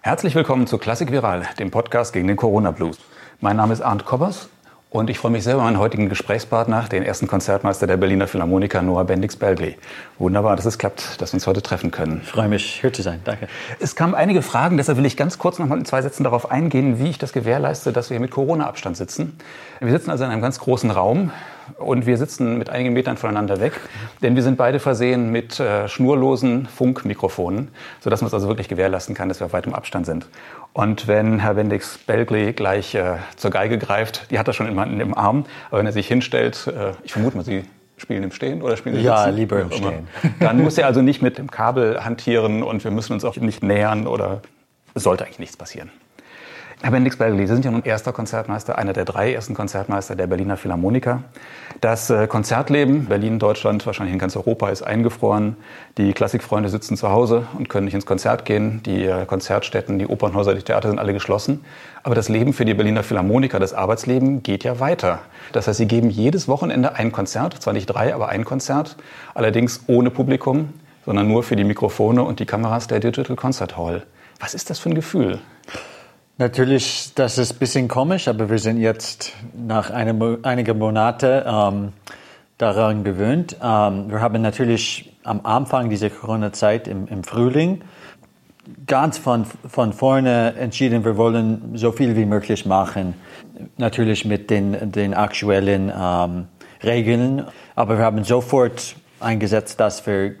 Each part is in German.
Herzlich willkommen zu Klassik Viral, dem Podcast gegen den Corona Blues. Mein Name ist Arndt Kobbers und ich freue mich sehr über meinen heutigen Gesprächspartner, den ersten Konzertmeister der Berliner Philharmoniker, Noah Bendix-Belgli. Wunderbar, dass es klappt, dass wir uns heute treffen können. Ich freue mich, hier zu sein. Danke. Es kamen einige Fragen, deshalb will ich ganz kurz noch mal in zwei Sätzen darauf eingehen, wie ich das gewährleiste, dass wir hier mit Corona-Abstand sitzen. Wir sitzen also in einem ganz großen Raum und wir sitzen mit einigen Metern voneinander weg, denn wir sind beide versehen mit äh, schnurlosen Funkmikrofonen, sodass man es also wirklich gewährleisten kann, dass wir auf weitem Abstand sind. Und wenn Herr Bendix Belgli gleich äh, zur Geige greift, die hat er schon immer im Arm, aber wenn er sich hinstellt, äh, ich vermute mal, Sie spielen im Stehen oder spielen im Ja, Sitzen? lieber Wie im. Stehen. Dann muss er also nicht mit dem Kabel hantieren und wir müssen uns auch nicht nähern oder sollte eigentlich nichts passieren. Herr Bendix Belgli, Sie sind ja nun erster Konzertmeister, einer der drei ersten Konzertmeister der Berliner Philharmoniker. Das äh, Konzertleben, Berlin, Deutschland, wahrscheinlich in ganz Europa, ist eingefroren. Die Klassikfreunde sitzen zu Hause und können nicht ins Konzert gehen. Die äh, Konzertstätten, die Opernhäuser, die Theater sind alle geschlossen. Aber das Leben für die Berliner Philharmoniker, das Arbeitsleben, geht ja weiter. Das heißt, sie geben jedes Wochenende ein Konzert, zwar nicht drei, aber ein Konzert, allerdings ohne Publikum, sondern nur für die Mikrofone und die Kameras der Digital Concert Hall. Was ist das für ein Gefühl? Natürlich, das ist ein bisschen komisch, aber wir sind jetzt nach einem, einigen Monaten ähm, daran gewöhnt. Ähm, wir haben natürlich am Anfang dieser Corona-Zeit im, im Frühling ganz von, von vorne entschieden, wir wollen so viel wie möglich machen. Natürlich mit den, den aktuellen ähm, Regeln. Aber wir haben sofort eingesetzt, dass wir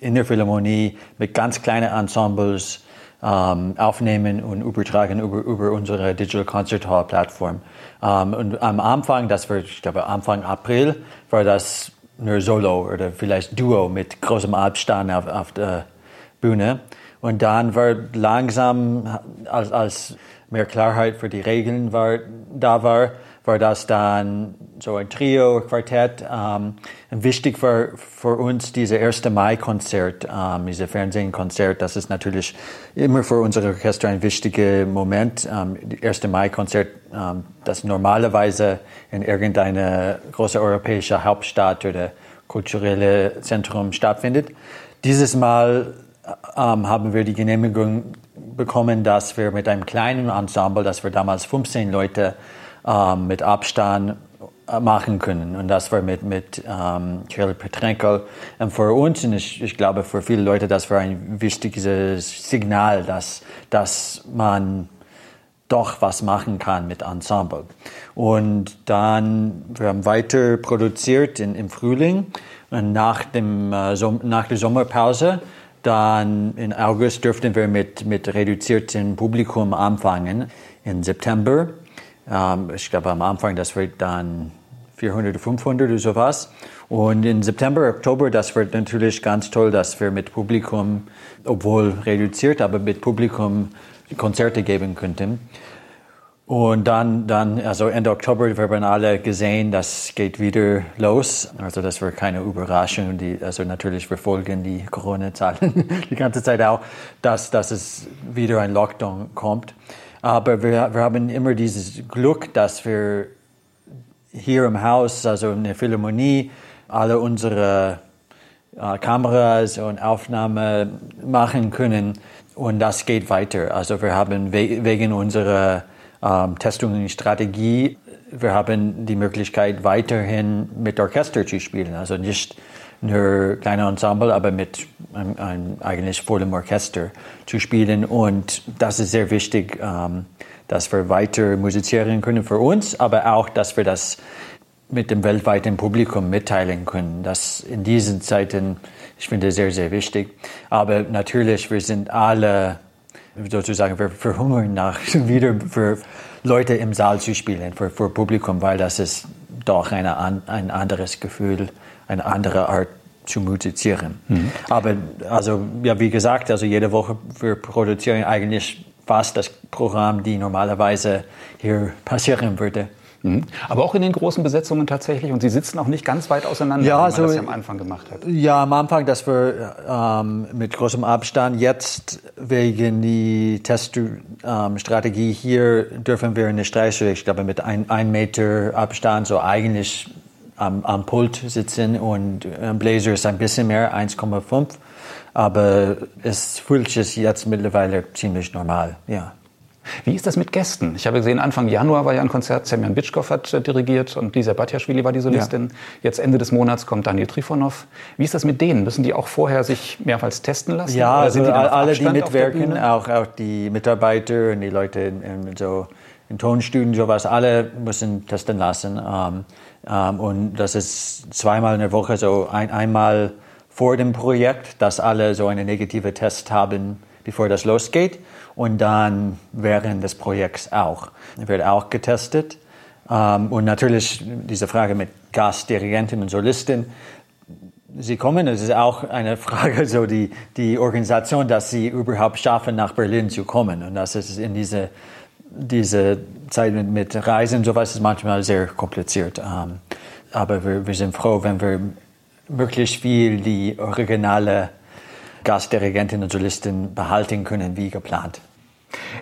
in der Philharmonie mit ganz kleinen Ensembles ähm, aufnehmen und übertragen über, über unsere Digital Concert Hall Plattform. Ähm, und am Anfang, das war, ich glaube, Anfang April, war das nur Solo oder vielleicht Duo mit großem Abstand auf, auf der Bühne. Und dann war langsam, als, als mehr Klarheit für die Regeln war, da war, war das dann so ein Trio, Quartett. Ähm, wichtig war für uns dieses 1. Mai-Konzert, ähm, dieses Fernsehkonzert. Das ist natürlich immer für unser Orchester ein wichtiger Moment. Ähm, das 1. Mai-Konzert, ähm, das normalerweise in irgendeiner großen europäischen Hauptstadt oder kulturelle Zentrum stattfindet. Dieses Mal ähm, haben wir die Genehmigung bekommen, dass wir mit einem kleinen Ensemble, das wir damals 15 Leute ähm, mit Abstand äh, machen können. Und das war mit, mit ähm, Kirill Petrenko. Und für uns, und ich, ich glaube für viele Leute, das war ein wichtiges Signal, dass, dass man doch was machen kann mit Ensemble. Und dann, wir haben weiter produziert in, im Frühling und nach, dem, äh, nach der Sommerpause dann in August dürften wir mit, mit reduziertem Publikum anfangen. Im September, ähm, ich glaube am Anfang, das wird dann 400 oder 500 oder sowas. Und im September, Oktober, das wird natürlich ganz toll, dass wir mit Publikum, obwohl reduziert, aber mit Publikum Konzerte geben könnten. Und dann, dann, also Ende Oktober, wir haben alle gesehen, das geht wieder los. Also das war keine Überraschung. Die, also natürlich verfolgen die Corona-Zahlen die ganze Zeit auch, dass, dass es wieder ein Lockdown kommt. Aber wir, wir haben immer dieses Glück, dass wir hier im Haus, also in der Philharmonie, alle unsere äh, Kameras und Aufnahmen machen können. Und das geht weiter. Also wir haben we wegen unserer ähm, Testungsstrategie, wir haben die Möglichkeit weiterhin mit Orchester zu spielen. Also nicht nur kleine Ensemble, aber mit einem, einem eigentlich vollem Orchester zu spielen. Und das ist sehr wichtig, ähm, dass wir weiter musizieren können für uns, aber auch, dass wir das mit dem weltweiten Publikum mitteilen können. Das in diesen Zeiten, ich finde, sehr, sehr wichtig. Aber natürlich, wir sind alle sozusagen, wir verhungern nach wieder für Leute im Saal zu spielen, für, für Publikum, weil das ist doch eine, ein anderes Gefühl, eine andere Art zu musizieren. Mhm. Aber also, ja, wie gesagt, also jede Woche wir produzieren eigentlich fast das Programm, die normalerweise hier passieren würde. Mhm. Aber auch in den großen Besetzungen tatsächlich. Und Sie sitzen auch nicht ganz weit auseinander, Ja, wie man so- das ja am Anfang gemacht hat. Ja, am Anfang, dass wir ähm, mit großem Abstand, jetzt wegen die Teststrategie hier dürfen wir in der Streichel, ich glaube mit ein, ein Meter Abstand, so eigentlich am, am Pult sitzen und äh, Blazer ist ein bisschen mehr, 1,5 aber es fühlt sich jetzt mittlerweile ziemlich normal, ja. Wie ist das mit Gästen? Ich habe gesehen, Anfang Januar war ja ein Konzert, Semyon Bitschkow hat äh, dirigiert und Lisa Batjaschwili war die Solistin. Ja. Jetzt Ende des Monats kommt Daniel Trifonov. Wie ist das mit denen? Müssen die auch vorher sich mehrmals testen lassen? Ja, also die alle, die mitwirken, auch, auch die Mitarbeiter und die Leute in, in so in Tonstudios, sowas, alle müssen testen lassen. Ähm, ähm, und das ist zweimal in der Woche, so ein, einmal vor dem Projekt, dass alle so eine negative Test haben, bevor das losgeht. Und dann während des Projekts auch. Wird auch getestet. Ähm, und natürlich diese Frage mit Gastdirigentin und Solistin. Sie kommen, es ist auch eine Frage, so die, die Organisation, dass sie überhaupt schaffen, nach Berlin zu kommen. Und das ist in diese diese Zeit mit, mit Reisen und sowas ist manchmal sehr kompliziert. Ähm, aber wir, wir, sind froh, wenn wir möglichst viel die originale Gastdirigentin und Solistin behalten können, wie geplant.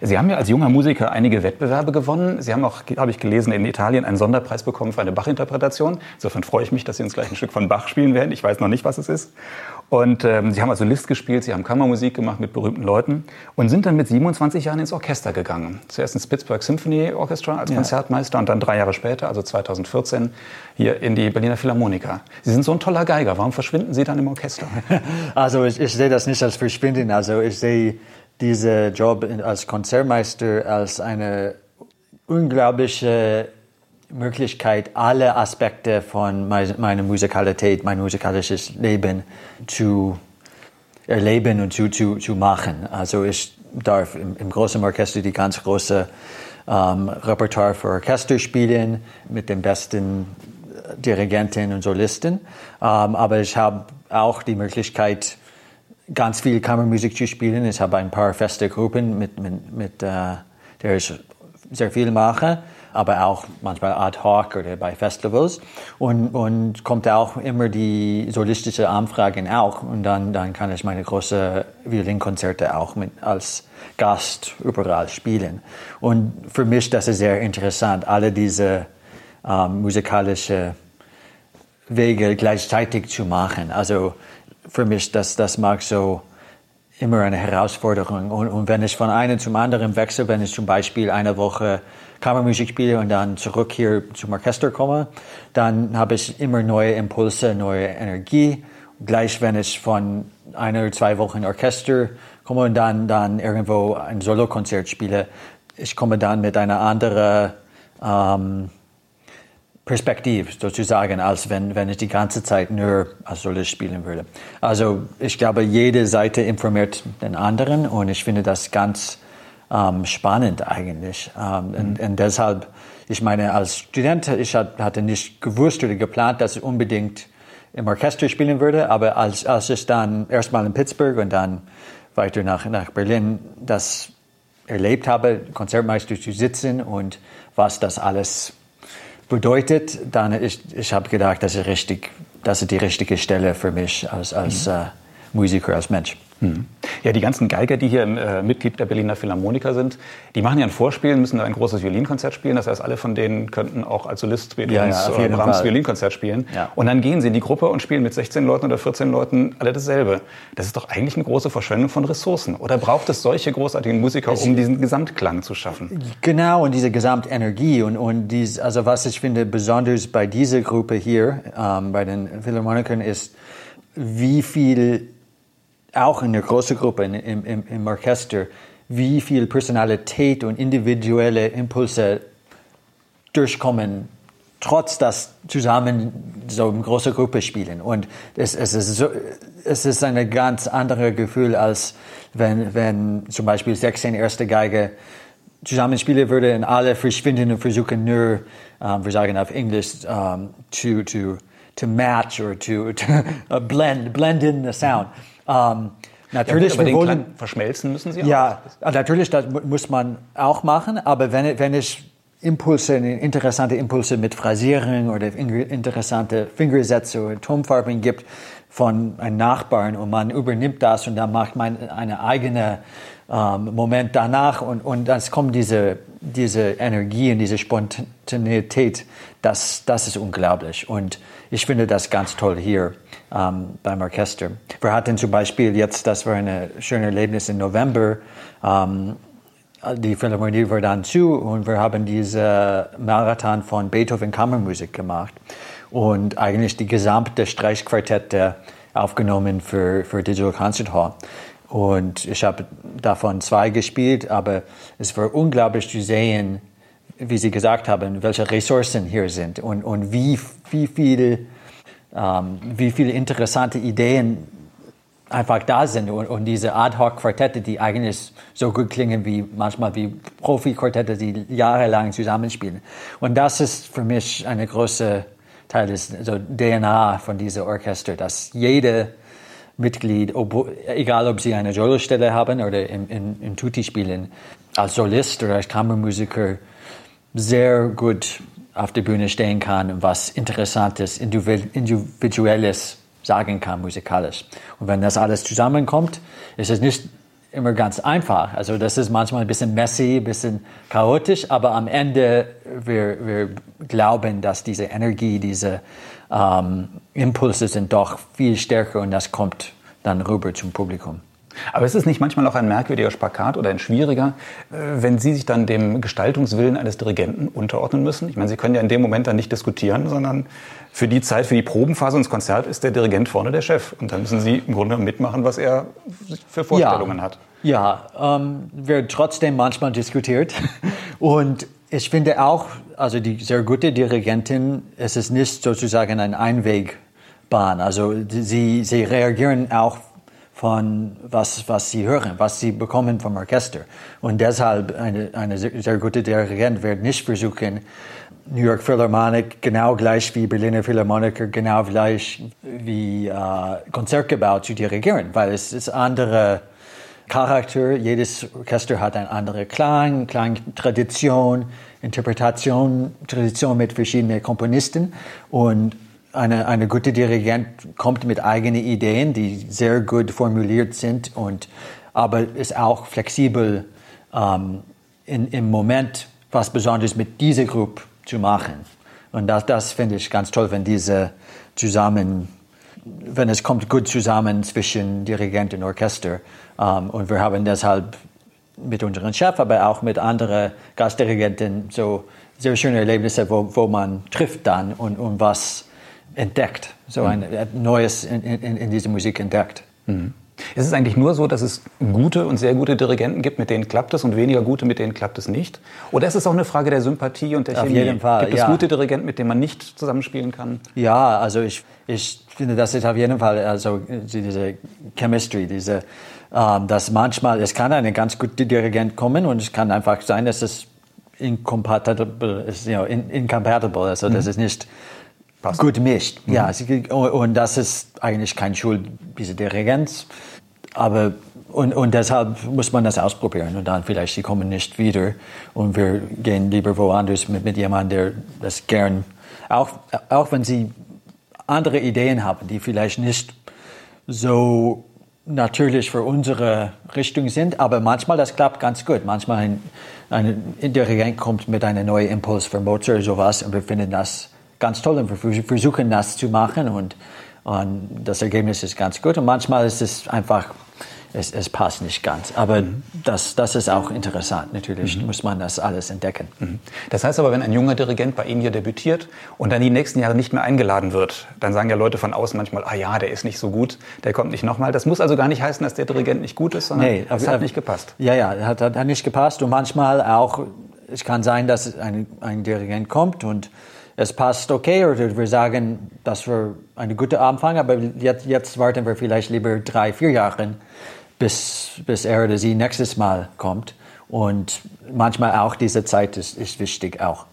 Sie haben ja als junger Musiker einige Wettbewerbe gewonnen. Sie haben auch, habe ich gelesen, in Italien einen Sonderpreis bekommen für eine Bach-Interpretation. Insofern freue ich mich, dass Sie uns gleich ein Stück von Bach spielen werden. Ich weiß noch nicht, was es ist. Und ähm, Sie haben also List gespielt, Sie haben Kammermusik gemacht mit berühmten Leuten und sind dann mit 27 Jahren ins Orchester gegangen. Zuerst ins Pittsburgh Symphony Orchestra als ja. Konzertmeister und dann drei Jahre später, also 2014, hier in die Berliner Philharmoniker. Sie sind so ein toller Geiger. Warum verschwinden Sie dann im Orchester? Also ich, ich sehe das nicht als Verschwinden. Also ich sehe diesen Job als Konzertmeister als eine unglaubliche Möglichkeit, alle Aspekte von meiner Musikalität, mein musikalisches Leben zu erleben und zu, zu, zu machen. Also ich darf im, im großen Orchester die ganz große ähm, Repertoire für Orchester spielen mit den besten Dirigenten und Solisten. Ähm, aber ich habe auch die Möglichkeit, ganz viel Kammermusik zu spielen. Ich habe ein paar feste Gruppen, mit, mit, mit äh, der ich sehr viel mache aber auch manchmal ad hoc oder bei Festivals. Und, und kommt auch immer die solistische Anfragen auch. Und dann, dann kann ich meine großen Violinkonzerte auch mit, als Gast überall spielen. Und für mich das ist sehr interessant, alle diese ähm, musikalische Wege gleichzeitig zu machen. Also für mich, das, das mag so immer eine Herausforderung. Und, und wenn ich von einem zum anderen wechsle, wenn ich zum Beispiel eine Woche Kammermusik spiele und dann zurück hier zum Orchester komme, dann habe ich immer neue Impulse, neue Energie. Gleich wenn ich von einer oder zwei Wochen Orchester komme und dann, dann irgendwo ein Solokonzert spiele, ich komme dann mit einer anderen ähm, Perspektive sozusagen, als wenn, wenn ich die ganze Zeit nur als Solist spielen würde. Also ich glaube, jede Seite informiert den anderen und ich finde das ganz ähm, spannend eigentlich. Ähm, mhm. und, und, deshalb, ich meine, als Student, ich hatte nicht gewusst oder geplant, dass ich unbedingt im Orchester spielen würde, aber als, als ich dann erstmal in Pittsburgh und dann weiter nach, nach Berlin das erlebt habe, Konzertmeister zu sitzen und was das alles bedeutet, dann ich, ich habe gedacht, das ist richtig, das ist die richtige Stelle für mich als, als mhm. äh, Musiker, als Mensch. Hm. Ja, die ganzen Geiger, die hier äh, Mitglied der Berliner Philharmoniker sind, die machen ja ein Vorspiel, müssen ein großes Violinkonzert spielen. Das heißt, alle von denen könnten auch als Solist Beethovens ja, ja, Brahms Violinkonzert spielen. Ja. Und dann gehen sie in die Gruppe und spielen mit 16 Leuten oder 14 Leuten alle dasselbe. Das ist doch eigentlich eine große Verschwendung von Ressourcen. Oder braucht es solche großartigen Musiker, um diesen Gesamtklang zu schaffen? Genau, und diese Gesamtenergie. Und, und dies, also was ich finde besonders bei dieser Gruppe hier, ähm, bei den Philharmonikern, ist, wie viel auch in der großen Gruppe, im, im, im Orchester, wie viel Personalität und individuelle Impulse durchkommen, trotz dass zusammen so eine große Gruppe spielen. Und es, es, ist so, es ist ein ganz anderes Gefühl, als wenn, wenn zum Beispiel 16 erste Geige zusammen spielen würde und alle verschwinden und versuchen nur, ähm, wir sagen auf Englisch, um, to, to, to match or to, to blend, blend in the sound. Ähm, natürlich, ja, wir wollen verschmelzen müssen Sie auch. Ja, natürlich, das muss man auch machen. Aber wenn, wenn ich Impulse, interessante Impulse mit Phrasierung oder interessante Fingersätze oder Tonfarben gibt von einem Nachbarn und man übernimmt das und dann macht man eine eigene ähm, Moment danach und, und dann kommt diese, diese Energie und diese Spontanität, das, das ist unglaublich und ich finde das ganz toll hier ähm, beim Orchester. Wir hatten zum Beispiel jetzt, das war ein schönes Erlebnis im November, ähm, die Philharmonie war dann zu und wir haben diese Marathon von Beethoven Kammermusik gemacht und eigentlich die gesamte Streichquartette aufgenommen für, für Digital Concert Hall. Und ich habe davon zwei gespielt, aber es war unglaublich zu sehen, wie Sie gesagt haben, welche Ressourcen hier sind und, und wie, wie, viel, ähm, wie viele interessante Ideen einfach da sind und, und diese Ad-Hoc-Quartette, die eigentlich so gut klingen wie manchmal wie Profi-Quartette, die jahrelang zusammenspielen. Und das ist für mich eine große Teil des also DNA von diesem Orchester, dass jede Mitglied, ob, egal ob sie eine Solo-Stelle haben oder in, in, in Tutti spielen, als Solist oder als Kammermusiker sehr gut auf der Bühne stehen kann und was Interessantes, Individuelles sagen kann musikalisch. Und wenn das alles zusammenkommt, ist es nicht immer ganz einfach. Also das ist manchmal ein bisschen messy, ein bisschen chaotisch, aber am Ende wir, wir glauben, dass diese Energie, diese ähm, Impulse sind doch viel stärker und das kommt dann rüber zum Publikum. Aber ist es nicht manchmal auch ein merkwürdiger Spagat oder ein schwieriger, äh, wenn Sie sich dann dem Gestaltungswillen eines Dirigenten unterordnen müssen? Ich meine, Sie können ja in dem Moment dann nicht diskutieren, sondern für die Zeit, für die Probenphase und das Konzert ist der Dirigent vorne der Chef. Und dann müssen Sie im Grunde mitmachen, was er für Vorstellungen ja. hat. Ja, ähm, wird trotzdem manchmal diskutiert. und ich finde auch, also die sehr gute Dirigentin, es ist nicht sozusagen ein Einwegbahn. Also sie, sie reagieren auch von was, was sie hören, was sie bekommen vom Orchester. Und deshalb eine, eine sehr gute Dirigent wird nicht versuchen, New York Philharmonic genau gleich wie Berliner Philharmoniker, genau gleich wie äh, Konzertgebau zu dirigieren, weil es ist andere Charakter. Jedes Orchester hat eine andere Klang, Klangtradition, Interpretation, Tradition mit verschiedenen Komponisten und eine, eine gute Dirigent kommt mit eigenen Ideen, die sehr gut formuliert sind und aber ist auch flexibel ähm, in, im Moment was Besonderes mit dieser Gruppe zu machen. Und das, das finde ich ganz toll, wenn diese zusammen, wenn es kommt gut zusammen zwischen Dirigent und Orchester. Ähm, und wir haben deshalb mit unserem Chef, aber auch mit anderen Gastdirigenten so sehr schöne Erlebnisse, wo, wo man trifft dann und, und was entdeckt, so ein mhm. Neues in, in, in diese Musik entdeckt. Mhm. Ist es eigentlich nur so, dass es gute und sehr gute Dirigenten gibt, mit denen klappt es und weniger gute, mit denen klappt es nicht? Oder ist es auch eine Frage der Sympathie und der Auf Chemie? jeden Fall, Gibt es ja. gute Dirigenten, mit denen man nicht zusammenspielen kann? Ja, also ich, ich finde, das ist auf jeden Fall also diese Chemistry, diese, ähm, dass manchmal, es kann ein ganz guter Dirigent kommen und es kann einfach sein, dass es incompatible ist, you know, in, incompatible, also mhm. das ist nicht Passt. gut mischt. Mhm. Ja, und das ist eigentlich kein Schuld dieser Dirigenz. Aber und, und deshalb muss man das ausprobieren und dann vielleicht sie kommen nicht wieder und wir gehen lieber woanders mit, mit jemandem, der das gern, auch, auch wenn sie andere Ideen haben, die vielleicht nicht so natürlich für unsere Richtung sind, aber manchmal das klappt ganz gut. Manchmal ein, ein Dirigent kommt mit einem neuen Impuls für Mozart oder sowas und wir finden das ganz toll und wir versuchen das zu machen und, und das Ergebnis ist ganz gut und manchmal ist es einfach es, es passt nicht ganz. Aber mhm. das, das ist auch interessant. Natürlich mhm. muss man das alles entdecken. Mhm. Das heißt aber, wenn ein junger Dirigent bei Ihnen hier debütiert und dann die nächsten Jahre nicht mehr eingeladen wird, dann sagen ja Leute von außen manchmal, ah ja, der ist nicht so gut, der kommt nicht nochmal. Das muss also gar nicht heißen, dass der Dirigent nicht gut ist, sondern nee, es hat nicht gepasst. Ja, ja, hat, hat nicht gepasst und manchmal auch, es kann sein, dass ein, ein Dirigent kommt und es passt okay oder wir sagen, das war eine gute Anfang, aber jetzt, jetzt warten wir vielleicht lieber drei, vier Jahre bis, bis er oder sie nächstes Mal kommt. Und manchmal auch diese Zeit ist, ist wichtig auch.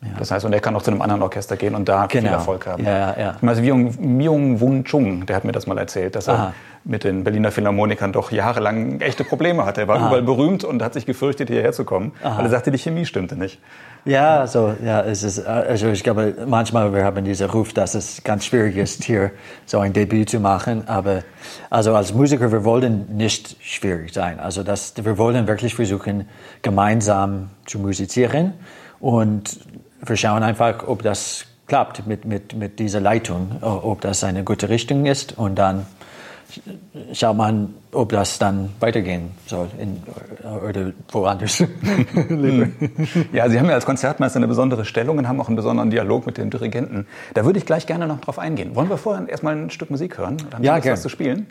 Ja. Das heißt, und er kann auch zu einem anderen Orchester gehen und da genau. viel Erfolg haben. Ja, ja. Also Myung Wun Chung, der hat mir das mal erzählt, dass er Aha. mit den Berliner Philharmonikern doch jahrelang echte Probleme hatte. Er war Aha. überall berühmt und hat sich gefürchtet, hierher zu kommen, Aha. weil er sagte, die Chemie stimmte nicht. Ja, also, ja, es ist, also ich glaube, manchmal wir haben diesen Ruf, dass es ganz schwierig ist, hier so ein Debüt zu machen. Aber also als Musiker, wir wollen nicht schwierig sein. Also das, wir wollen wirklich versuchen, gemeinsam zu musizieren und wir schauen einfach, ob das klappt mit, mit, mit dieser Leitung, ob das eine gute Richtung ist und dann schaut man, ob das dann weitergehen soll in, oder woanders. ja, Sie haben ja als Konzertmeister eine besondere Stellung und haben auch einen besonderen Dialog mit dem Dirigenten. Da würde ich gleich gerne noch drauf eingehen. Wollen wir vorher erstmal ein Stück Musik hören? Haben ja, gerne. was zu spielen?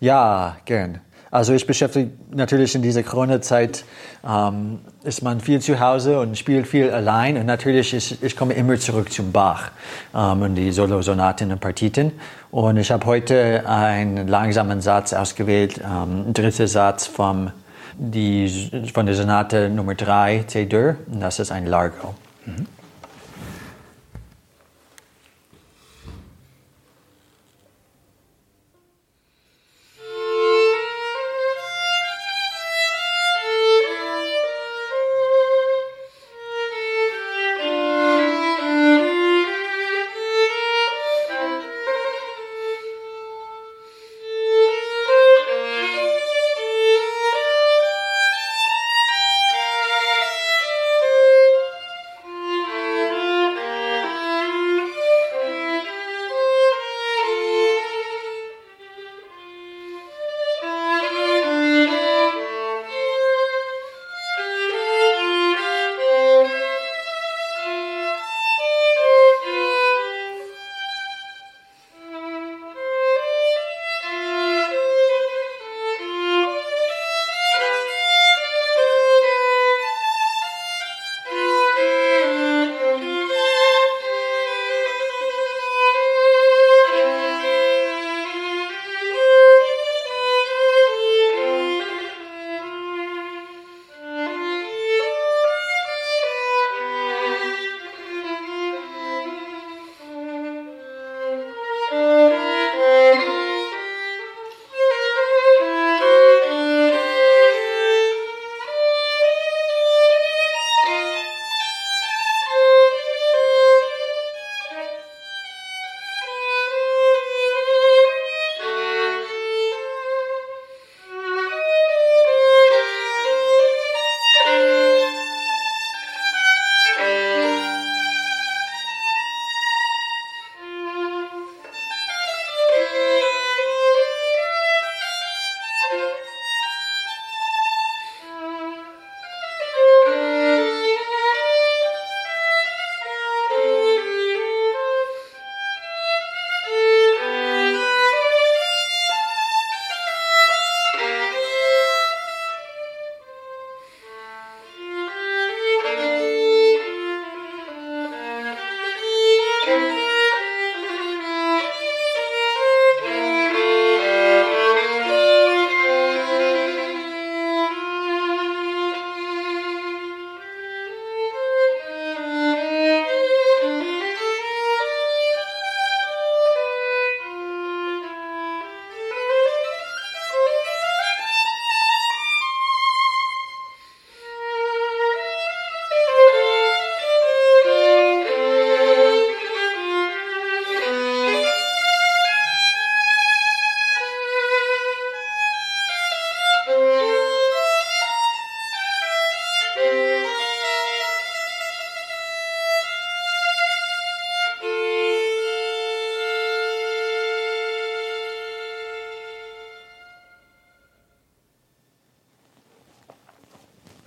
Ja, gern. Also ich beschäftige natürlich in dieser Corona-Zeit, ähm, ist man viel zu Hause und spielt viel allein. Und natürlich, ist, ich komme immer zurück zum Bach ähm, und die Solo-Sonaten und Partiten. Und ich habe heute einen langsamen Satz ausgewählt, ähm, dritter Satz vom, die, von der Sonate Nummer 3, C-Dur. Und das ist ein Largo. Mhm.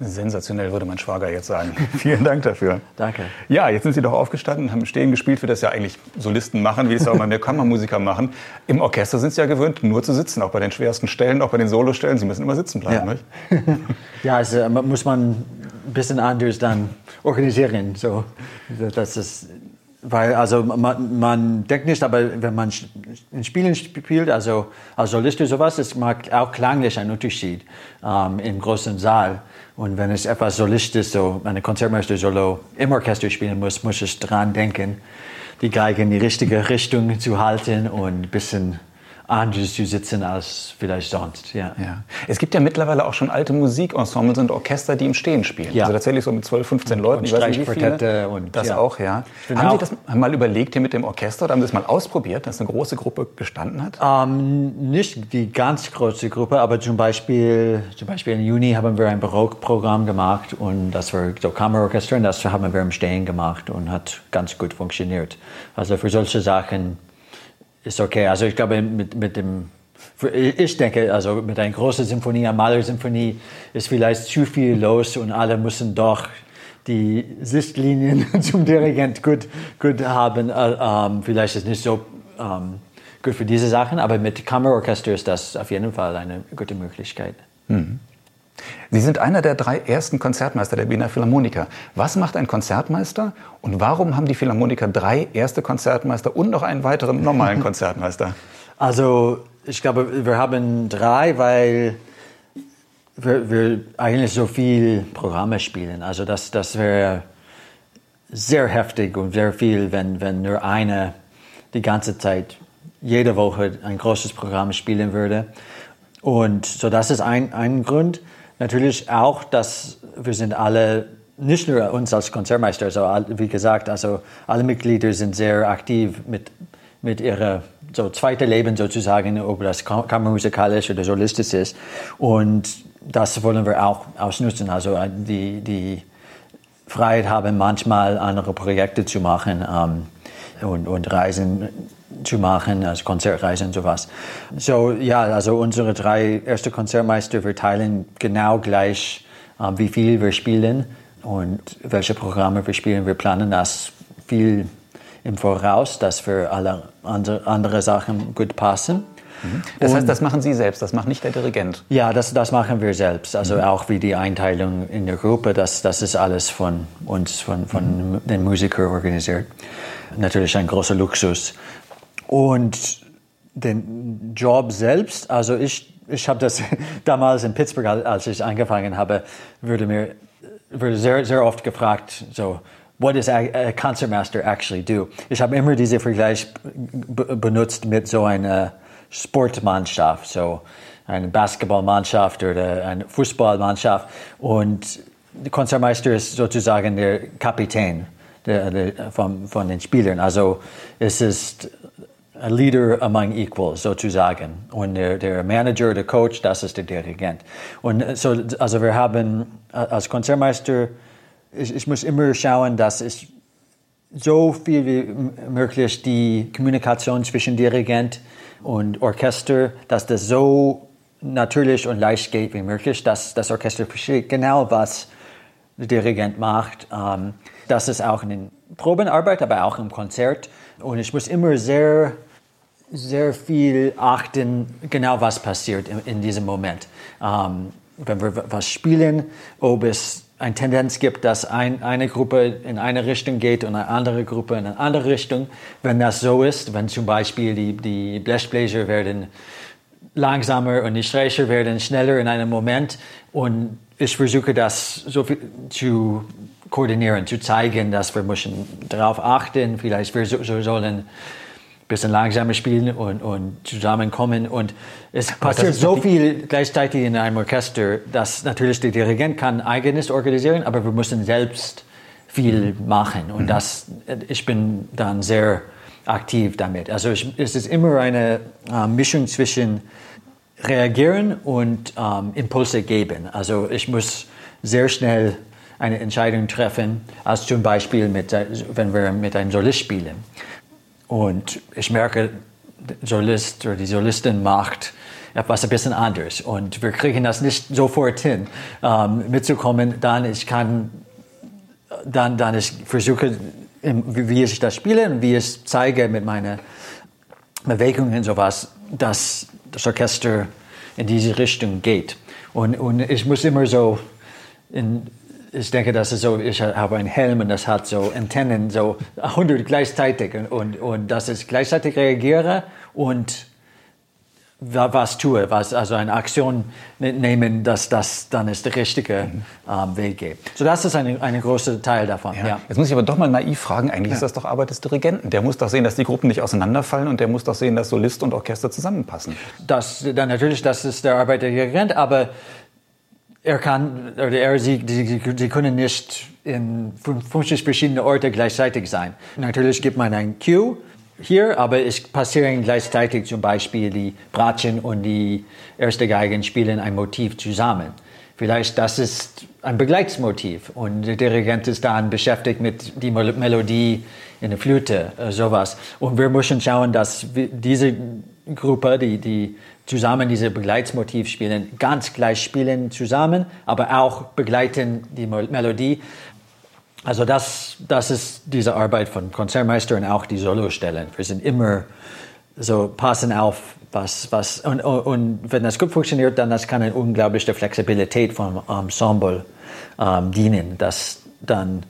Sensationell, würde mein Schwager jetzt sagen. Vielen Dank dafür. Danke. Ja, jetzt sind Sie doch aufgestanden, haben stehen gespielt, wie das ja eigentlich Solisten machen, wie es auch mal mehr Kammermusiker machen. Im Orchester sind Sie ja gewöhnt, nur zu sitzen, auch bei den schwersten Stellen, auch bei den Solostellen. Sie müssen immer sitzen bleiben, ja. nicht? ja, also muss man ein bisschen anders dann organisieren. So, dass es weil also man, man denkt nicht, aber wenn man in Spielen spielt, also als Solist oder sowas, es macht auch klanglich einen Unterschied ähm, im großen Saal. Und wenn es etwas Solist ist, so eine Konzertmeister solo im Orchester spielen muss, muss ich dran denken, die Geige in die richtige Richtung zu halten und ein bisschen anders zu sitzen als vielleicht sonst. Ja. ja. Es gibt ja mittlerweile auch schon alte Musikensembles und Orchester, die im Stehen spielen. Ja. Also tatsächlich so mit 12, 15 Leuten. Und Streichquartette und das ja. auch, ja. Haben auch Sie das mal überlegt hier mit dem Orchester oder haben Sie das mal ausprobiert, dass eine große Gruppe gestanden hat? Ähm, nicht die ganz große Gruppe, aber zum Beispiel, zum Beispiel im Juni haben wir ein Barockprogramm gemacht und das war so Kammerorchester und das haben wir im Stehen gemacht und hat ganz gut funktioniert. Also für solche Sachen ist okay. Also ich glaube, mit, mit dem, ich denke, also mit einer großen Symphonie, einer Malersymphonie ist vielleicht zu viel los und alle müssen doch die Sichtlinien zum Dirigent gut, gut haben. Äh, ähm, vielleicht ist es nicht so ähm, gut für diese Sachen, aber mit Kammerorchester ist das auf jeden Fall eine gute Möglichkeit. Mhm. Sie sind einer der drei ersten Konzertmeister der Wiener Philharmoniker. Was macht ein Konzertmeister und warum haben die Philharmoniker drei erste Konzertmeister und noch einen weiteren normalen Konzertmeister? Also ich glaube, wir haben drei, weil wir, wir eigentlich so viel Programme spielen. Also das, das wäre sehr heftig und sehr viel, wenn, wenn nur eine die ganze Zeit, jede Woche ein großes Programm spielen würde. Und so das ist ein, ein Grund. Natürlich auch, dass wir sind alle, nicht nur uns als Konzertmeister, also wie gesagt, also alle Mitglieder sind sehr aktiv mit, mit ihrer so zweite Leben sozusagen, ob das kammermusikalisch oder solistisch ist. Und das wollen wir auch ausnutzen. Also äh, die, die Freiheit haben, manchmal andere Projekte zu machen ähm, und, und Reisen zu machen, also Konzertreisen und sowas. So, ja, also unsere drei erste Konzertmeister, wir teilen genau gleich, äh, wie viel wir spielen und welche Programme wir spielen. Wir planen das viel im Voraus, dass für alle andere, andere Sachen gut passen. Mhm. Das heißt, das machen Sie selbst, das macht nicht der Dirigent? Ja, das, das machen wir selbst. Also mhm. auch wie die Einteilung in der Gruppe, das, das ist alles von uns, von, von mhm. den Musikern organisiert. Natürlich ein großer Luxus. Und den Job selbst, also ich, ich habe das damals in Pittsburgh, als ich angefangen habe, wurde mir wurde sehr, sehr oft gefragt, so, what does a, concertmaster actually do? Ich habe immer diese Vergleich benutzt mit so einer Sportmannschaft, so eine Basketballmannschaft oder eine Fußballmannschaft. Und der Konzertmeister ist sozusagen der Kapitän der, der, von, von den Spielern. Also es ist a leader among equals sozusagen. Und der, der Manager, der Coach, das ist der Dirigent. Und so, also wir haben als Konzertmeister, ich, ich muss immer schauen, dass ich so viel wie möglich die Kommunikation zwischen Dirigent und Orchester, dass das so natürlich und leicht geht wie möglich, dass das Orchester versteht genau, was der Dirigent macht. Ähm, das ist auch in den Probenarbeit, aber auch im Konzert. Und ich muss immer sehr sehr viel achten, genau was passiert in, in diesem Moment. Ähm, wenn wir was spielen, ob es eine Tendenz gibt, dass ein, eine Gruppe in eine Richtung geht und eine andere Gruppe in eine andere Richtung. Wenn das so ist, wenn zum Beispiel die, die Blechbläser werden langsamer und die Streicher werden schneller in einem Moment und ich versuche das so viel zu koordinieren, zu zeigen, dass wir müssen darauf achten, vielleicht wir so, so sollen bisschen langsamer spielen und, und zusammenkommen. Und es passiert so viel gleichzeitig in einem Orchester, dass natürlich der Dirigent kann eigenes organisieren, aber wir müssen selbst viel machen. Und mhm. das, ich bin dann sehr aktiv damit. Also ich, es ist immer eine äh, Mischung zwischen reagieren und ähm, Impulse geben. Also ich muss sehr schnell eine Entscheidung treffen, als zum Beispiel mit, wenn wir mit einem Solist spielen. Und ich merke, der Solist oder die Solistin macht etwas ein bisschen anders. Und wir kriegen das nicht sofort hin, ähm, mitzukommen. Dann ich kann, dann, dann ich versuche, wie ich das spiele und wie ich zeige mit meinen Bewegungen und sowas, dass das Orchester in diese Richtung geht. Und, und ich muss immer so in ich denke, das ist so, ich habe einen Helm und das hat so Antennen, so 100 gleichzeitig und, und, und dass ich gleichzeitig reagiere und was tue, was, also eine Aktion ne-, nehmen, dass das dann ist der richtige mhm. ähm, Weg geht. So das ist ein ein großer Teil davon. Ja. ja. Jetzt muss ich aber doch mal naiv fragen, eigentlich ja. ist das doch Arbeit des Dirigenten. Der muss doch sehen, dass die Gruppen nicht auseinanderfallen und der muss doch sehen, dass Solist und Orchester zusammenpassen. Das, dann natürlich, das ist der Arbeit der Dirigent, aber er kann, oder er, sie, sie, sie können nicht in 50 verschiedene Orte gleichzeitig sein. Natürlich gibt man ein Cue, hier, aber es passieren gleichzeitig zum Beispiel die Bratschen und die erste Geigen spielen ein Motiv zusammen. Vielleicht das ist ein Begleitsmotiv und der Dirigent ist dann beschäftigt mit der Melodie in der Flöte, äh, sowas. Und wir müssen schauen, dass diese Gruppe, die, die zusammen diese Begleitsmotiv spielen, ganz gleich spielen zusammen, aber auch begleiten die Melodie. Also das, das ist diese Arbeit von Konzertmeister und auch die Solostellen. Wir sind immer so, passen auf, was, was, und, und wenn das gut funktioniert, dann das kann eine unglaubliche Flexibilität vom Ensemble ähm, dienen, dass dann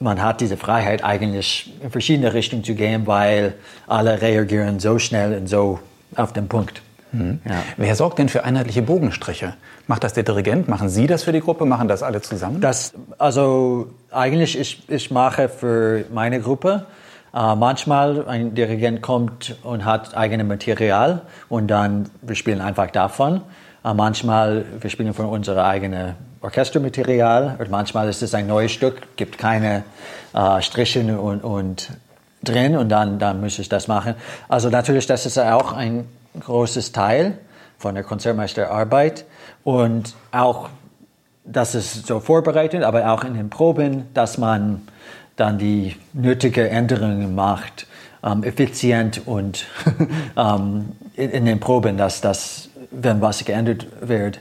man hat diese Freiheit eigentlich in verschiedene Richtungen zu gehen, weil alle reagieren so schnell und so auf den Punkt. Mhm. Ja. Wer sorgt denn für einheitliche Bogenstriche? Macht das der Dirigent? Machen Sie das für die Gruppe? Machen das alle zusammen? Das, also eigentlich, ich, ich mache für meine Gruppe. Äh, manchmal ein Dirigent kommt und hat eigenes Material und dann wir spielen einfach davon. Äh, manchmal wir spielen von unserem eigenen Orchestermaterial und manchmal ist es ein neues Stück, gibt keine äh, Striche und, und drin und dann, dann muss ich das machen. Also natürlich, das ist auch ein großes Teil von der Konzertmeisterarbeit und auch, das ist so vorbereitet, aber auch in den Proben, dass man dann die nötigen Änderungen macht, ähm, effizient und ähm, in, in, den Proben, dass das, wenn was geändert wird,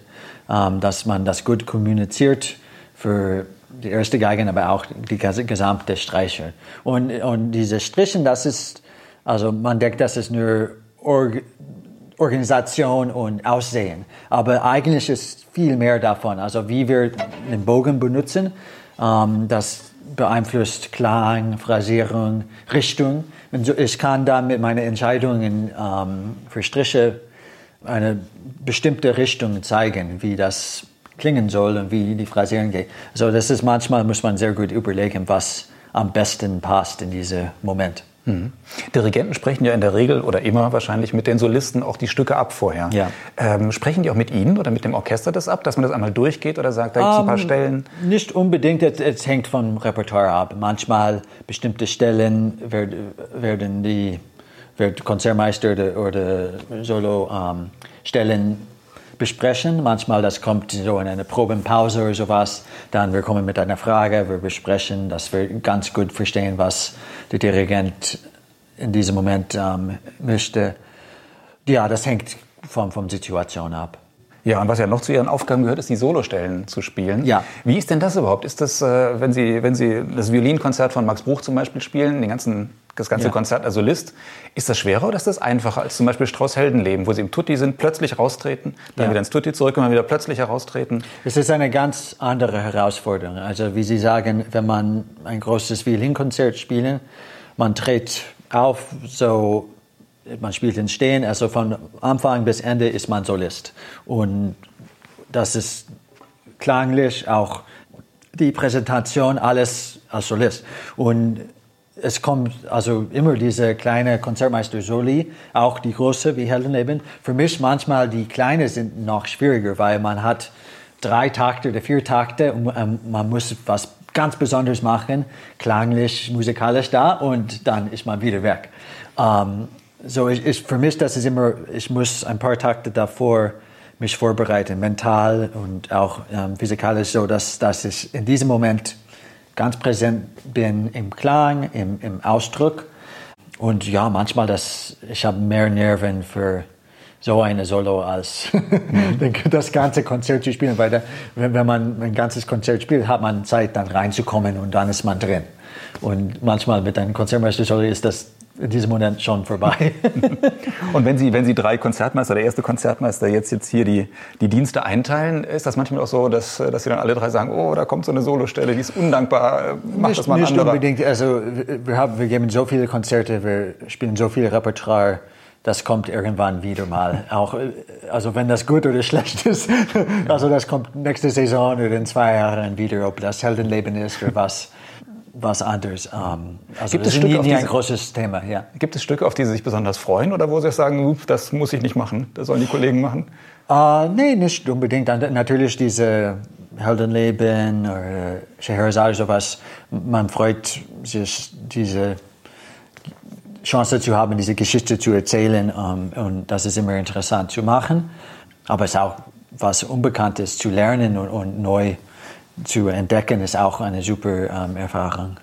ähm, dass man das gut kommuniziert für die erste Geigen, aber auch die gesamte Streicher. Und, und diese Strichen, das ist, also man denkt, das ist nur Organisation und Aussehen. Aber eigentlich ist viel mehr davon. Also wie wir den Bogen benutzen, ähm, das beeinflusst Klang, Phrasierung, Richtung. Und so, ich kann dann mit meinen Entscheidungen ähm, für Striche eine bestimmte Richtung zeigen, wie das klingen soll und wie die Phrasierung geht. Also das ist manchmal muss man sehr gut überlegen, was am besten passt in diesem Moment. Mhm. Dirigenten sprechen ja in der Regel oder immer wahrscheinlich mit den Solisten auch die Stücke ab vorher. Ja. Ähm, sprechen die auch mit Ihnen oder mit dem Orchester das ab, dass man das einmal durchgeht oder sagt, da gibt es ein paar ähm, Stellen? Nicht unbedingt, es, hängt vom Repertoire ab. Manchmal bestimmte Stellen werden, werden die wird Konzertmeister oder, oder Solo-Stellen ähm, besprechen. Manchmal das kommt so in eine Probenpause oder sowas. Dann wir kommen mit einer Frage, wir besprechen, dass wir ganz gut verstehen, was der Dirigent in diesem Moment ähm, möchte. Ja, das hängt von, von Situation ab. Ja, und was ja noch zu Ihren Aufgaben gehört, ist die Solostellen zu spielen. Ja. Wie ist denn das überhaupt? Ist das, äh, wenn Sie, wenn Sie das Violinkonzert von Max Bruch zum Beispiel spielen, den ganzen das ganze ja. Konzert als Solist. Ist das schwerer oder ist das einfacher als zum Beispiel Strauß Heldenleben, wo Sie im Tutti sind, plötzlich raustreten, dann ja. wieder ins Tutti zurück und dann wieder plötzlich heraustreten? Es ist eine ganz andere Herausforderung. Also wie Sie sagen, wenn man ein großes Violinkonzert spielt, man tritt auf, so man spielt in Stehen, also von Anfang bis Ende ist man Solist. Und das ist klanglich auch die Präsentation, alles als Solist. Und es kommt also immer diese kleine Konzertmeister Soli, auch die große wie Heldenleben. Für mich manchmal die kleine sind noch schwieriger, weil man hat drei Takte oder vier Takte und ähm, man muss was ganz Besonderes machen, klanglich, musikalisch da und dann ist man wieder weg. Um, so ich, ich, für mich das ist immer, ich muss ein paar Takte davor mich vorbereiten, mental und auch ähm, physikalisch, so dass, dass ich in diesem Moment ganz präsent bin im Klang, im, im Ausdruck. Und ja, manchmal, das, ich habe mehr Nerven für so eine Solo als das ganze Konzert zu spielen, weil da, wenn, wenn man ein ganzes Konzert spielt, hat man Zeit, dann reinzukommen und dann ist man drin. Und manchmal mit einem Konzertmeister Solo ist das diesem Moment schon vorbei. und wenn Sie, wenn Sie drei Konzertmeister, der erste Konzertmeister, jetzt, jetzt hier die, die Dienste einteilen, ist das manchmal auch so, dass, dass Sie dann alle drei sagen, oh, da kommt so eine Solostelle, die ist undankbar, mach nicht, das mal ein Nicht anderer. unbedingt, also wir, haben, wir geben so viele Konzerte, wir spielen so viel Repertoire, das kommt irgendwann wieder mal. Auch, also wenn das gut oder schlecht ist, also das kommt nächste Saison oder in zwei Jahren wieder, ob das Heldenleben ist oder was was anderes. Ähm, also Gibt das es ist nie, nie ein großes Thema. Ja. Gibt es Stücke, auf die Sie sich besonders freuen oder wo Sie sagen, das muss ich nicht machen, das sollen die Kollegen machen? Uh, nee, nicht unbedingt. Natürlich diese Heldenleben oder Scheherazade, sowas. Man freut sich, diese Chance zu haben, diese Geschichte zu erzählen. Ähm, und das ist immer interessant zu machen. Aber es ist auch was Unbekanntes zu lernen und, und neu zu entdecken, ist auch eine super ähm, Erfahrung.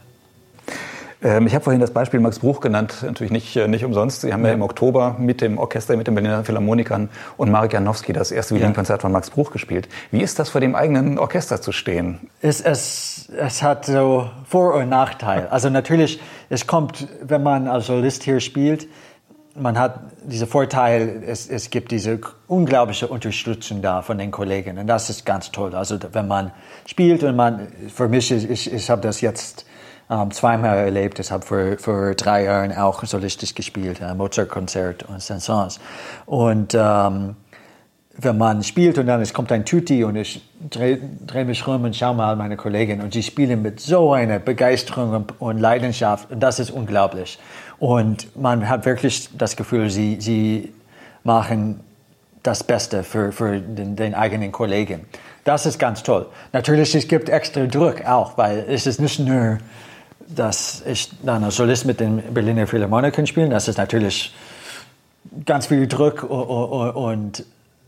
Ähm, ich habe vorhin das Beispiel Max Bruch genannt, natürlich nicht, äh, nicht umsonst. Sie haben ja. ja im Oktober mit dem Orchester, mit den Berliner Philharmonikern und Marek Janowski das erste Violinkonzert ja. von Max Bruch gespielt. Wie ist das vor dem eigenen Orchester zu stehen? Es, es, es hat so Vor- und Nachteil. Also natürlich, es kommt, wenn man als Solist hier spielt, man hat diesen Vorteil, es, es gibt diese unglaubliche Unterstützung da von den Kollegen und das ist ganz toll. Also wenn man spielt und man, für mich, ich, ich habe das jetzt ähm, zweimal erlebt. Ich habe vor, vor drei Jahren auch solistisch gespielt, ein Mozart-Konzert und Saint-Saëns. Und ähm, wenn man spielt und dann es kommt ein Tutti und ich drehe dreh mich rum und schaue mal meine Kollegen und sie spielen mit so einer Begeisterung und, und Leidenschaft und das ist unglaublich. Und man hat wirklich das Gefühl, sie, sie machen das Beste für, für den, den eigenen Kollegen. Das ist ganz toll. Natürlich, es gibt extra Druck auch, weil es ist nicht nur, dass ich dann als Solist mit den Berliner Philharmonikern spiele. Das ist natürlich ganz viel Druck und,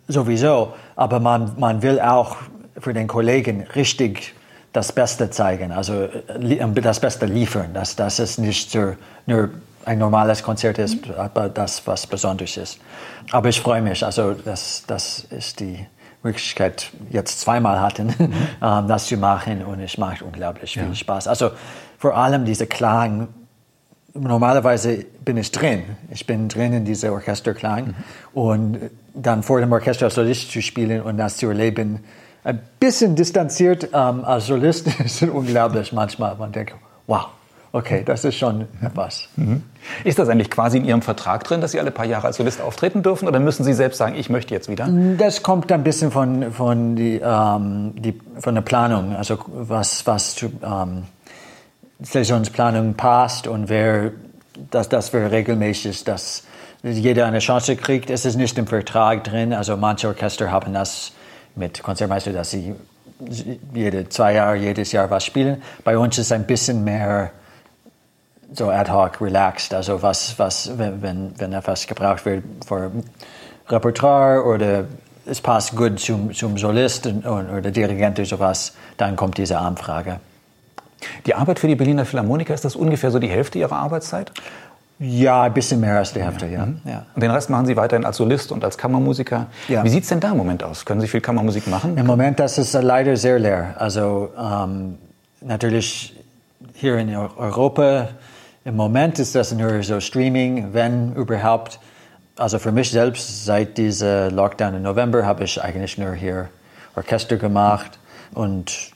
sowieso. Aber man, man will auch für den Kollegen richtig das Beste zeigen, also das Beste liefern. Dass, dass es nicht nur ein normales Konzert ist, aber das, was Besonderes ist. Aber ich freue mich, also das, das ist die Möglichkeit, jetzt zweimal hatten, mhm. Ähm, das zu machen und es macht unglaublich viel ja. Spaß. Also vor allem diese Klang, normalerweise bin ich drin, ich bin drin in dieser Orchesterklang mhm. und dann vor dem Orchester als Solist zu spielen und das zu erleben, ein bisschen distanziert ähm, als Solist ist unglaublich manchmal. Man denkt, wow, Okay, das ist schon etwas. Mhm. Ist das eigentlich quasi in Ihrem Vertrag drin, dass Sie alle paar Jahre als Solist auftreten dürfen oder müssen Sie selbst sagen, ich möchte jetzt wieder? Das kommt ein bisschen von, von, die, ähm, die, von der Planung, also was, was zu ähm, Saisonsplanung passt und wer, dass das wir regelmäßig, dass jeder eine Chance kriegt. Es ist nicht im Vertrag drin, also manche Orchester haben das mit Konzertmeister, dass sie jede zwei Jahre, jedes Jahr was spielen. Bei uns ist es ein bisschen mehr so ad hoc, relaxed. Also was, was wenn, wenn etwas gebraucht wird für Repertoire oder es passt gut zum, zum Solisten oder Dirigent oder sowas, dann kommt diese Anfrage. Die Arbeit für die Berliner Philharmoniker, ist das ungefähr so die Hälfte Ihrer Arbeitszeit? Ja, ein bisschen mehr als die Hälfte, ja. Mhm. ja. Und den Rest machen Sie weiterhin als Solist und als Kammermusiker. Ja. Wie sieht es denn da im Moment aus? Können Sie viel Kammermusik machen? Im Moment, das ist leider sehr leer. Also ähm, natürlich hier in Europa im Moment ist das nur so Streaming, wenn überhaupt. Also für mich selbst, seit diesem Lockdown im November, habe ich eigentlich nur hier Orchester gemacht und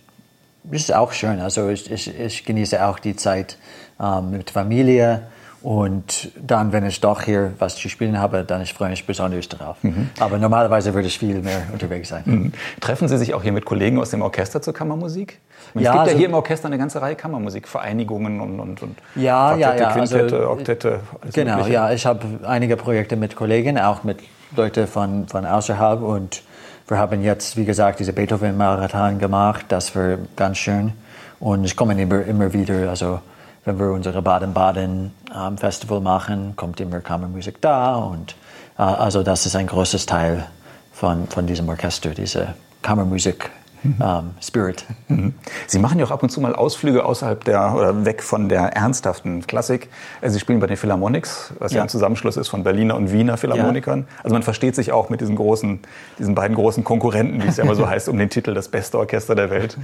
es ist auch schön. Also ich, ich, ich genieße auch die Zeit ähm, mit Familie und dann, wenn ich doch hier was zu spielen habe, dann ich freue mich besonders darauf. Mhm. Aber normalerweise würde ich viel mehr unterwegs sein. Mhm. Treffen Sie sich auch hier mit Kollegen aus dem Orchester zur Kammermusik? Es ja, gibt also, ja hier im Orchester eine ganze Reihe Kammermusikvereinigungen und, und, und ja, Quartette, ja, ja. Quintette, also, Oktette. Genau, mögliche. ja. Ich habe einige Projekte mit Kollegen, auch mit Leuten von, von außerhalb. Und wir haben jetzt, wie gesagt, diese Beethoven-Marathon gemacht. Das war ganz schön. Und ich komme immer, immer wieder, also wenn wir unsere Baden-Baden-Festival ähm, machen, kommt immer Kammermusik da. Und äh, also das ist ein großes Teil von, von diesem Orchester, diese Kammermusik ähm, Spirit. Mhm. Sie machen ja auch ab und zu mal Ausflüge außerhalb der oder weg von der ernsthaften Klassik. Also Sie spielen bei den Philharmonics, was ja, ja ein Zusammenschluss ist von Berliner und Wiener Philharmonikern. Ja. Also man versteht sich auch mit diesen großen, diesen beiden großen Konkurrenten, wie es ja immer so heißt, um den Titel das beste Orchester der Welt.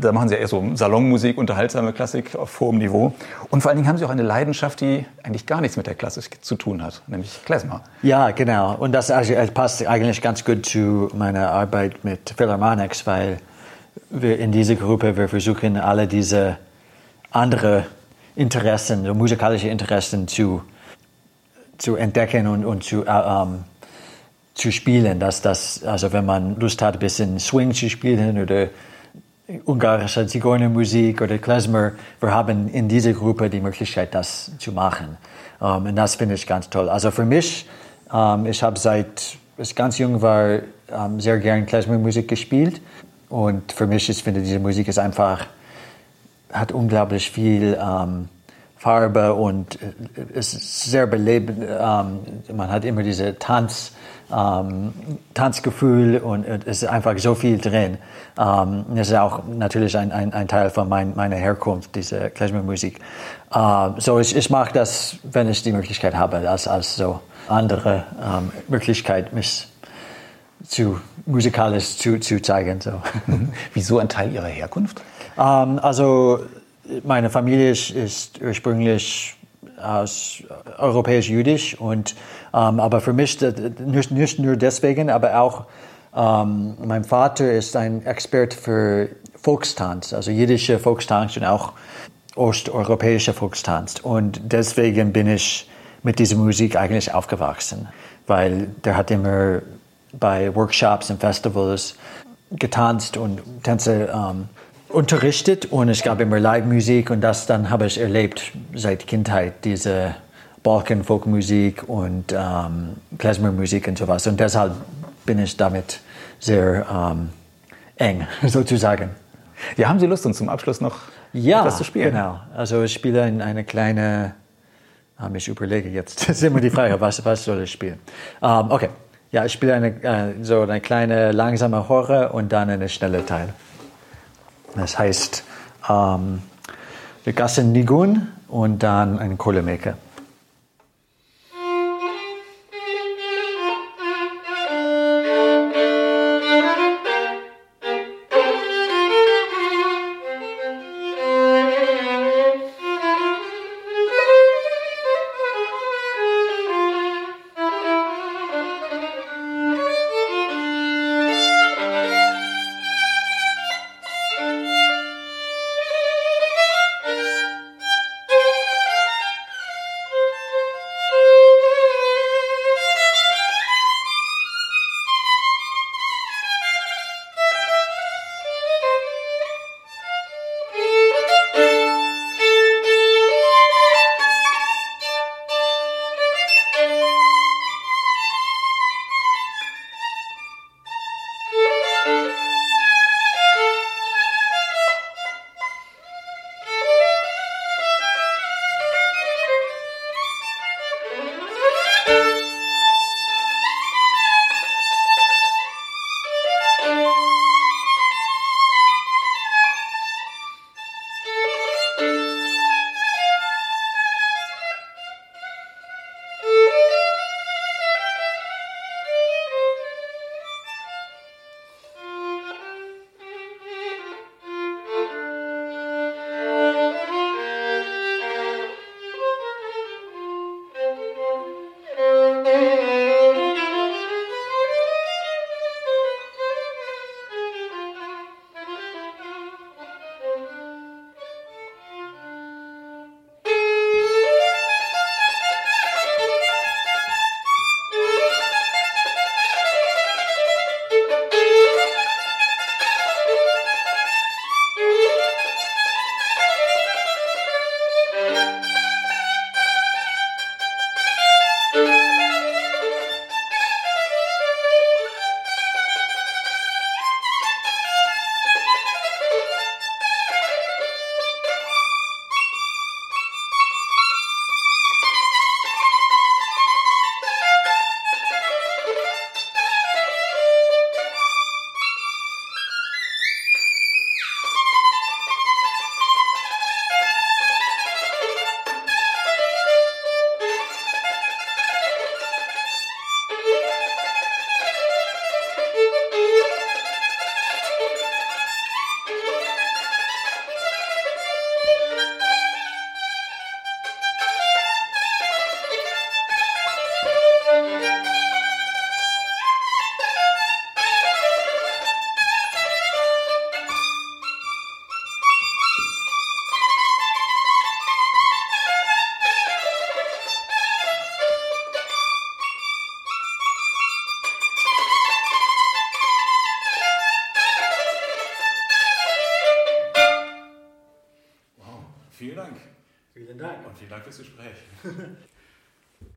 Da machen Sie ja eher so Salonmusik, unterhaltsame Klassik auf hohem Niveau. Und vor allen Dingen haben Sie auch eine Leidenschaft, die eigentlich gar nichts mit der Klassik zu tun hat, nämlich Klezmer. Ja, genau. Und das also, passt eigentlich ganz gut zu meiner Arbeit mit Philharmonics, weil wir in dieser Gruppe, wir versuchen alle diese andere Interessen, so musikalische Interessen zu, zu entdecken und, und zu, äh, ähm, zu spielen. Dass das, also wenn man Lust hat, ein bisschen Swing zu spielen oder ungarische Zigeunermusik oder Klezmer, wir haben in dieser Gruppe die Möglichkeit, das zu machen. Ähm, und das finde ich ganz toll. Also für mich, ähm, ich habe seit ich ganz jung war, ähm, sehr gern Klezmermusik gespielt. Und für mich, ich finde, diese Musik ist einfach, hat unglaublich viel Farbe und äh, ist sehr belebend. man hat immer diese Tanz, ähm, Tanzgefühl und es ist einfach so viel drin. Ähm, das ist auch natürlich ein, ein, ein Teil von mein, meiner Herkunft, diese Klezmermusik. Ähm, so ich, ich mache das, wenn ich die Möglichkeit habe, als, als so andere ähm, Möglichkeit, mich zu musikalisch zu, zu zeigen. So. Mhm. Wieso ein Teil Ihrer Herkunft? Ähm, also meine Familie ist, ist ursprünglich aus europäisch-jüdisch und ähm, aber für mich nicht, nicht, nur deswegen, aber auch ähm, mein Vater ist ein Expert für Volkstanz, also jüdische Volkstanz und auch osteuropäischer Volkstanz und deswegen bin ich mit dieser Musik eigentlich aufgewachsen, weil der hat immer bei Workshops und Festivals getanzt und Tänze ähm, unterrichtet und es gab immer Live-Musik und das dann habe ich erlebt seit Kindheit, diese Balkan-Folkmusik und ähm, Klezmer-Musik und sowas. Und deshalb bin ich damit sehr ähm, eng, sozusagen. Ja, haben Sie Lust, uns zum Abschluss noch ja, etwas zu spielen? genau. Also ich spiele in eine kleine, ähm, ich überlege jetzt, das ist immer die Frage, was, was soll ich spielen? Ähm, okay, ja, ich spiele eine, äh, so eine kleine langsame Horror und dann eine schnelle Teil. Das heißt, ähm, wir gassen Nigun und dann ein Kohlemaker.